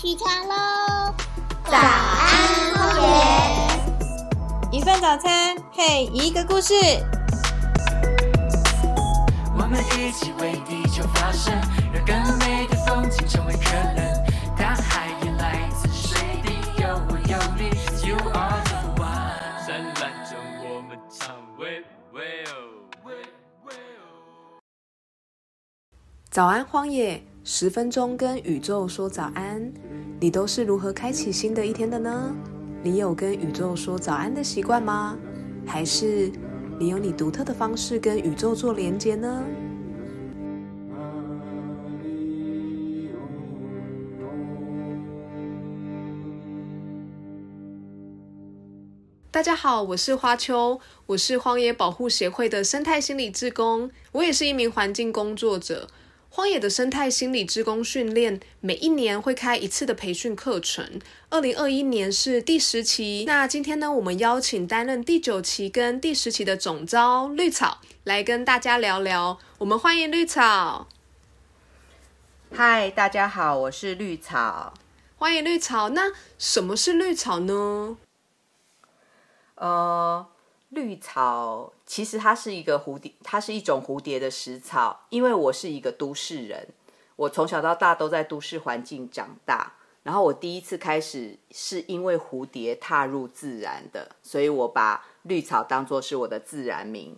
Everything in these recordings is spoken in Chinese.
起床喽！早安，荒野。一份早餐配一个故事。我们一起为地球发声，让更美的风景成为可能。大海也来自水滴，有我有你，You are the one。灿烂中我们唱喂喂哦，喂喂哦。早安，荒野，十分钟跟宇宙说早安。你都是如何开启新的一天的呢？你有跟宇宙说早安的习惯吗？还是你有你独特的方式跟宇宙做连接呢？大家好，我是花秋，我是荒野保护协会的生态心理志工，我也是一名环境工作者。荒野的生态心理职工训练每一年会开一次的培训课程，二零二一年是第十期。那今天呢，我们邀请担任第九期跟第十期的总招绿草来跟大家聊聊。我们欢迎绿草，嗨，大家好，我是绿草。欢迎绿草。那什么是绿草呢？呃，绿草其实它是一个蝴蝶，它是一种蝴蝶的食草。因为我是一个都市人，我从小到大都在都市环境长大。然后我第一次开始是因为蝴蝶踏入自然的，所以我把绿草当做是我的自然名。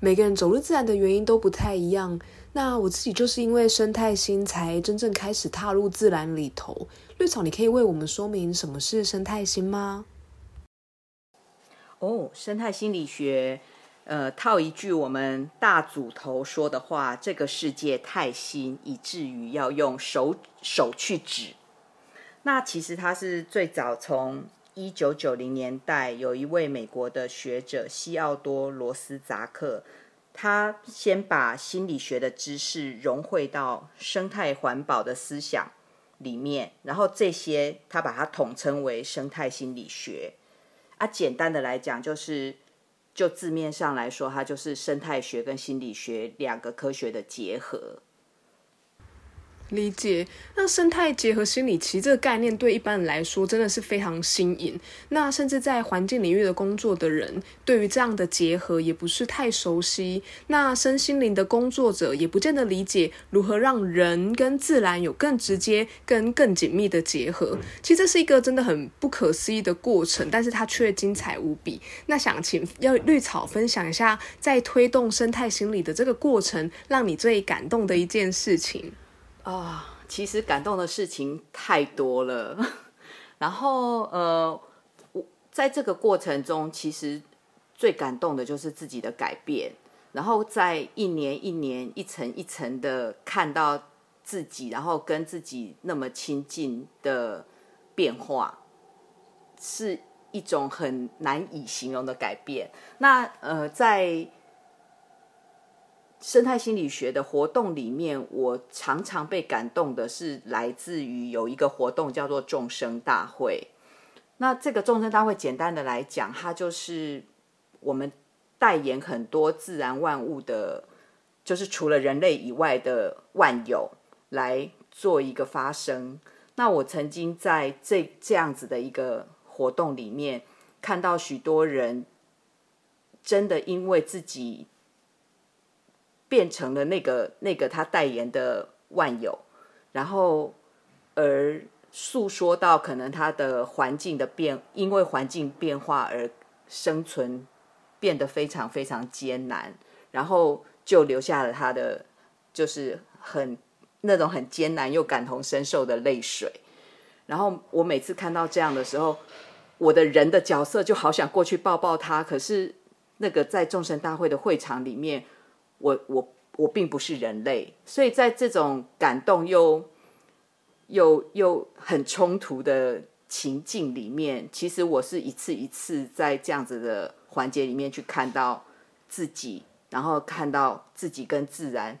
每个人走入自然的原因都不太一样。那我自己就是因为生态心才真正开始踏入自然里头。绿草，你可以为我们说明什么是生态心吗？哦，生态心理学，呃，套一句我们大组头说的话：这个世界太新，以至于要用手手去指。那其实它是最早从一九九零年代，有一位美国的学者西奥多·罗斯扎克，他先把心理学的知识融汇到生态环保的思想里面，然后这些他把它统称为生态心理学。啊，简单的来讲，就是就字面上来说，它就是生态学跟心理学两个科学的结合。理解，那生态结合心理，其实这个概念对一般人来说真的是非常新颖。那甚至在环境领域的工作的人，对于这样的结合也不是太熟悉。那身心灵的工作者也不见得理解如何让人跟自然有更直接、跟更紧密的结合。其实这是一个真的很不可思议的过程，但是它却精彩无比。那想请要绿草分享一下，在推动生态心理的这个过程，让你最感动的一件事情。啊，其实感动的事情太多了。然后，呃，我在这个过程中，其实最感动的就是自己的改变。然后，在一年一年、一层一层的看到自己，然后跟自己那么亲近的变化，是一种很难以形容的改变。那，呃，在生态心理学的活动里面，我常常被感动的是来自于有一个活动叫做众生大会。那这个众生大会，简单的来讲，它就是我们代言很多自然万物的，就是除了人类以外的万有来做一个发声。那我曾经在这这样子的一个活动里面，看到许多人真的因为自己。变成了那个那个他代言的万有，然后而诉说到可能他的环境的变，因为环境变化而生存变得非常非常艰难，然后就留下了他的就是很那种很艰难又感同身受的泪水。然后我每次看到这样的时候，我的人的角色就好想过去抱抱他，可是那个在众神大会的会场里面。我我我并不是人类，所以在这种感动又又又很冲突的情境里面，其实我是一次一次在这样子的环节里面去看到自己，然后看到自己跟自然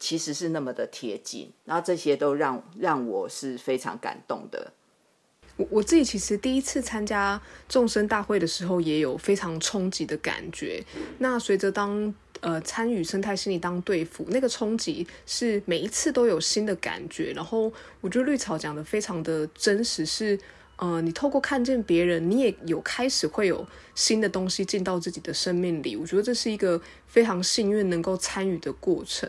其实是那么的贴近，然后这些都让让我是非常感动的。我我自己其实第一次参加众生大会的时候，也有非常冲击的感觉。那随着当呃参与生态心理当队服，那个冲击是每一次都有新的感觉。然后我觉得绿草讲的非常的真实，是呃你透过看见别人，你也有开始会有新的东西进到自己的生命里。我觉得这是一个非常幸运能够参与的过程。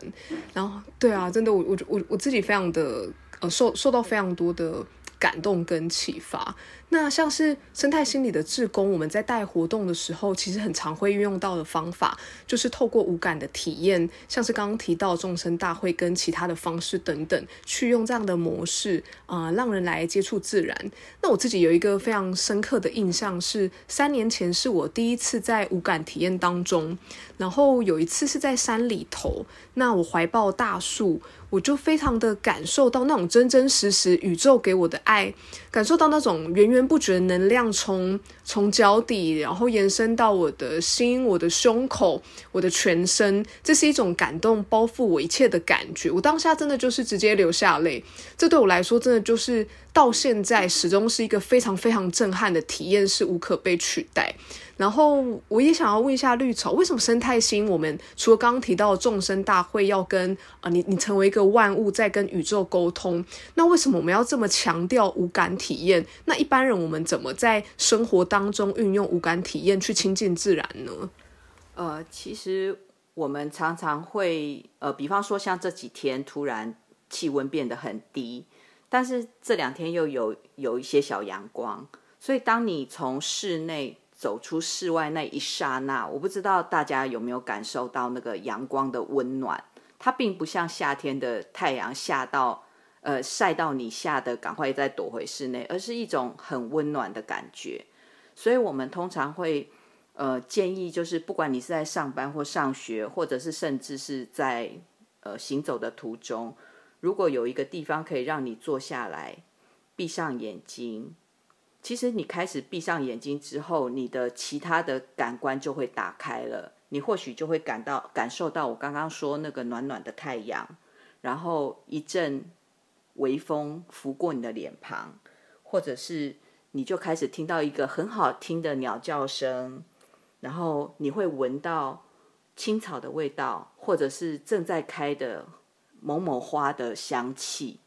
然后对啊，真的我我我我自己非常的呃受受到非常多的。感动跟启发。那像是生态心理的志工，我们在带活动的时候，其实很常会运用到的方法，就是透过无感的体验，像是刚刚提到众生大会跟其他的方式等等，去用这样的模式啊，让人来接触自然。那我自己有一个非常深刻的印象是，三年前是我第一次在无感体验当中，然后有一次是在山里头，那我怀抱大树，我就非常的感受到那种真真实实宇宙给我的爱，感受到那种源源。不觉能量从从脚底，然后延伸到我的心、我的胸口、我的全身，这是一种感动包覆我一切的感觉。我当下真的就是直接流下泪，这对我来说真的就是到现在始终是一个非常非常震撼的体验，是无可被取代。然后我也想要问一下绿草，为什么生态星？我们除了刚刚提到众生大会要跟啊你你成为一个万物在跟宇宙沟通，那为什么我们要这么强调无感体验？那一般人我们怎么在生活当中运用无感体验去亲近自然呢？呃，其实我们常常会呃，比方说像这几天突然气温变得很低，但是这两天又有有一些小阳光，所以当你从室内。走出室外那一刹那，我不知道大家有没有感受到那个阳光的温暖。它并不像夏天的太阳下到，呃，晒到你吓得赶快再躲回室内，而是一种很温暖的感觉。所以我们通常会，呃，建议就是，不管你是在上班或上学，或者是甚至是在呃行走的途中，如果有一个地方可以让你坐下来，闭上眼睛。其实你开始闭上眼睛之后，你的其他的感官就会打开了。你或许就会感到感受到我刚刚说那个暖暖的太阳，然后一阵微风拂过你的脸庞，或者是你就开始听到一个很好听的鸟叫声，然后你会闻到青草的味道，或者是正在开的某某花的香气，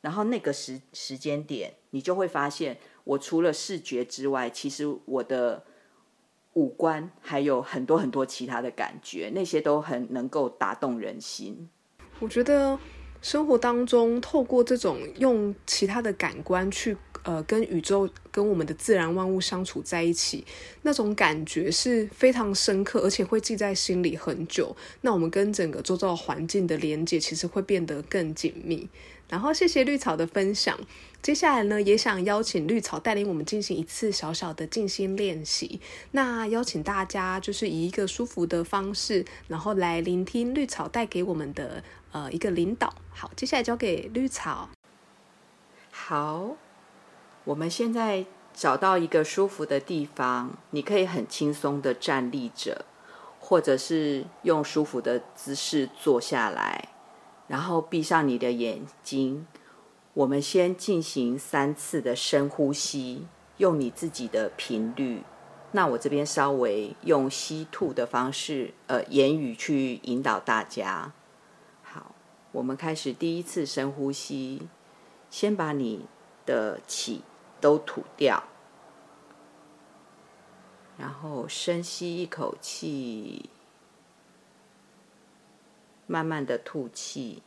然后那个时时间点，你就会发现。我除了视觉之外，其实我的五官还有很多很多其他的感觉，那些都很能够打动人心。我觉得生活当中，透过这种用其他的感官去呃跟宇宙、跟我们的自然万物相处在一起，那种感觉是非常深刻，而且会记在心里很久。那我们跟整个周遭环境的连接，其实会变得更紧密。然后，谢谢绿草的分享。接下来呢，也想邀请绿草带领我们进行一次小小的静心练习。那邀请大家就是以一个舒服的方式，然后来聆听绿草带给我们的呃一个领导。好，接下来交给绿草。好，我们现在找到一个舒服的地方，你可以很轻松的站立着，或者是用舒服的姿势坐下来，然后闭上你的眼睛。我们先进行三次的深呼吸，用你自己的频率。那我这边稍微用吸吐的方式，呃，言语去引导大家。好，我们开始第一次深呼吸，先把你的气都吐掉，然后深吸一口气，慢慢的吐气。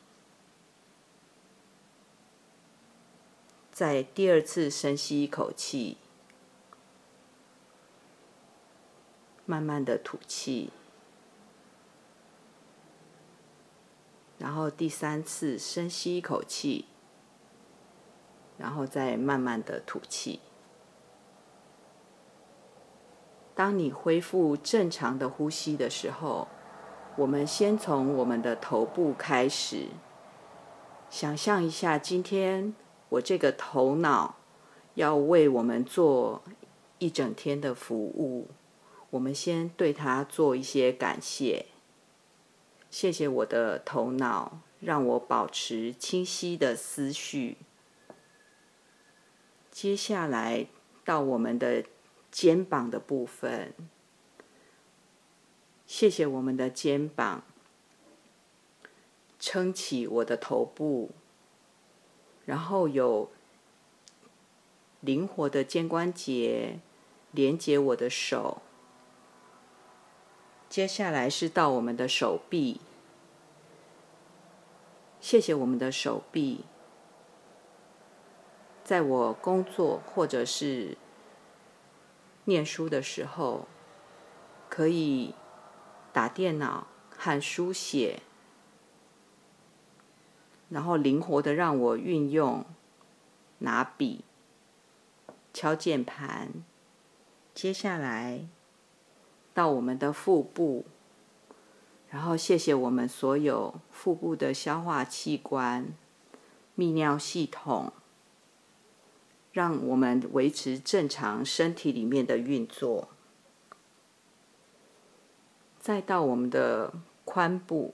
在第二次深吸一口气，慢慢的吐气，然后第三次深吸一口气，然后再慢慢的吐气。当你恢复正常的呼吸的时候，我们先从我们的头部开始，想象一下今天。我这个头脑要为我们做一整天的服务，我们先对他做一些感谢。谢谢我的头脑，让我保持清晰的思绪。接下来到我们的肩膀的部分，谢谢我们的肩膀撑起我的头部，然后有灵活的肩关节连接我的手。接下来是到我们的手臂，谢谢我们的手臂，在我工作或者是念书的时候，可以打电脑和书写，然后灵活的让我运用拿笔、敲键盘。接下来。到我们的腹部，然后谢谢我们所有腹部的消化器官、泌尿系统，让我们维持正常身体里面的运作。再到我们的髋部，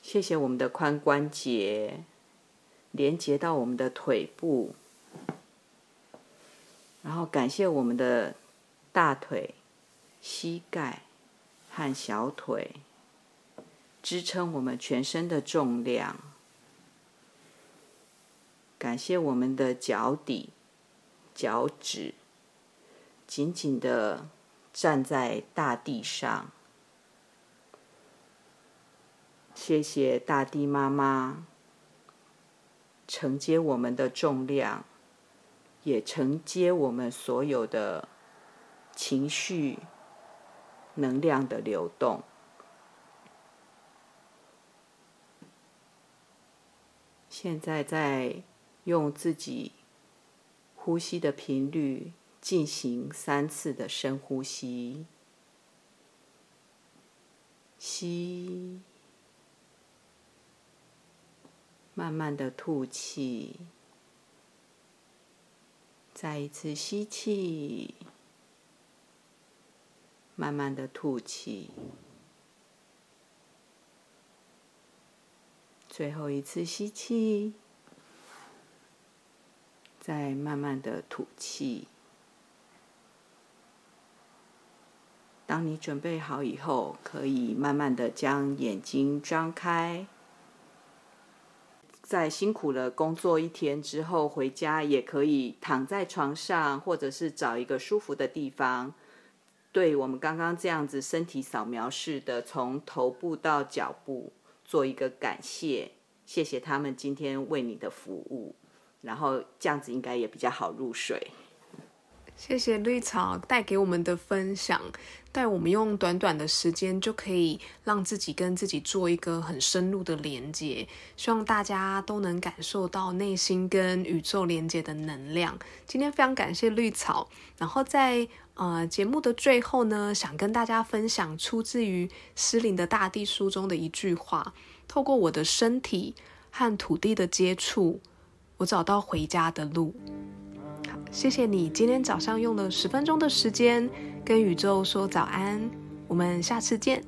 谢谢我们的髋关节连接到我们的腿部，然后感谢我们的大腿。膝盖和小腿支撑我们全身的重量，感谢我们的脚底、脚趾紧紧的站在大地上。谢谢大地妈妈承接我们的重量，也承接我们所有的情绪。能量的流动。现在在用自己呼吸的频率进行三次的深呼吸，吸，慢慢的吐气，再一次吸气。慢慢的吐气，最后一次吸气，再慢慢的吐气。当你准备好以后，可以慢慢的将眼睛张开。在辛苦了工作一天之后，回家也可以躺在床上，或者是找一个舒服的地方。对我们刚刚这样子身体扫描式的，从头部到脚部做一个感谢，谢谢他们今天为你的服务，然后这样子应该也比较好入睡。谢谢绿草带给我们的分享，带我们用短短的时间就可以让自己跟自己做一个很深入的连接，希望大家都能感受到内心跟宇宙连接的能量。今天非常感谢绿草，然后在呃节目的最后呢，想跟大家分享出自于《失灵的大地》书中的一句话：透过我的身体和土地的接触，我找到回家的路。谢谢你今天早上用了十分钟的时间跟宇宙说早安，我们下次见。